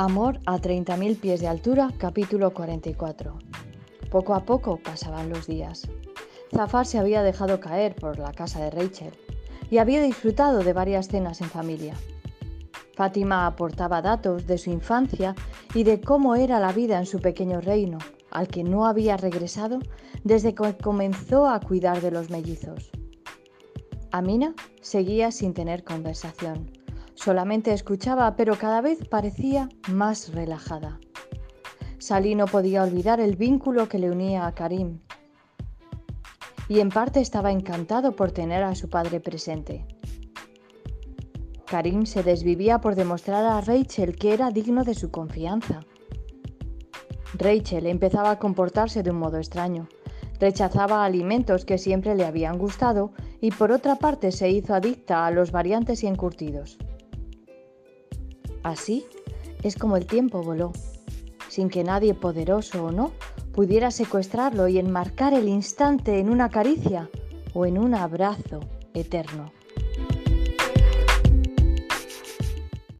Amor a 30.000 pies de altura, capítulo 44. Poco a poco pasaban los días. Zafar se había dejado caer por la casa de Rachel y había disfrutado de varias cenas en familia. Fátima aportaba datos de su infancia y de cómo era la vida en su pequeño reino, al que no había regresado desde que comenzó a cuidar de los mellizos. Amina seguía sin tener conversación. Solamente escuchaba, pero cada vez parecía más relajada. Salí no podía olvidar el vínculo que le unía a Karim. Y en parte estaba encantado por tener a su padre presente. Karim se desvivía por demostrar a Rachel que era digno de su confianza. Rachel empezaba a comportarse de un modo extraño. Rechazaba alimentos que siempre le habían gustado y por otra parte se hizo adicta a los variantes y encurtidos. Así es como el tiempo voló, sin que nadie poderoso o no pudiera secuestrarlo y enmarcar el instante en una caricia o en un abrazo eterno.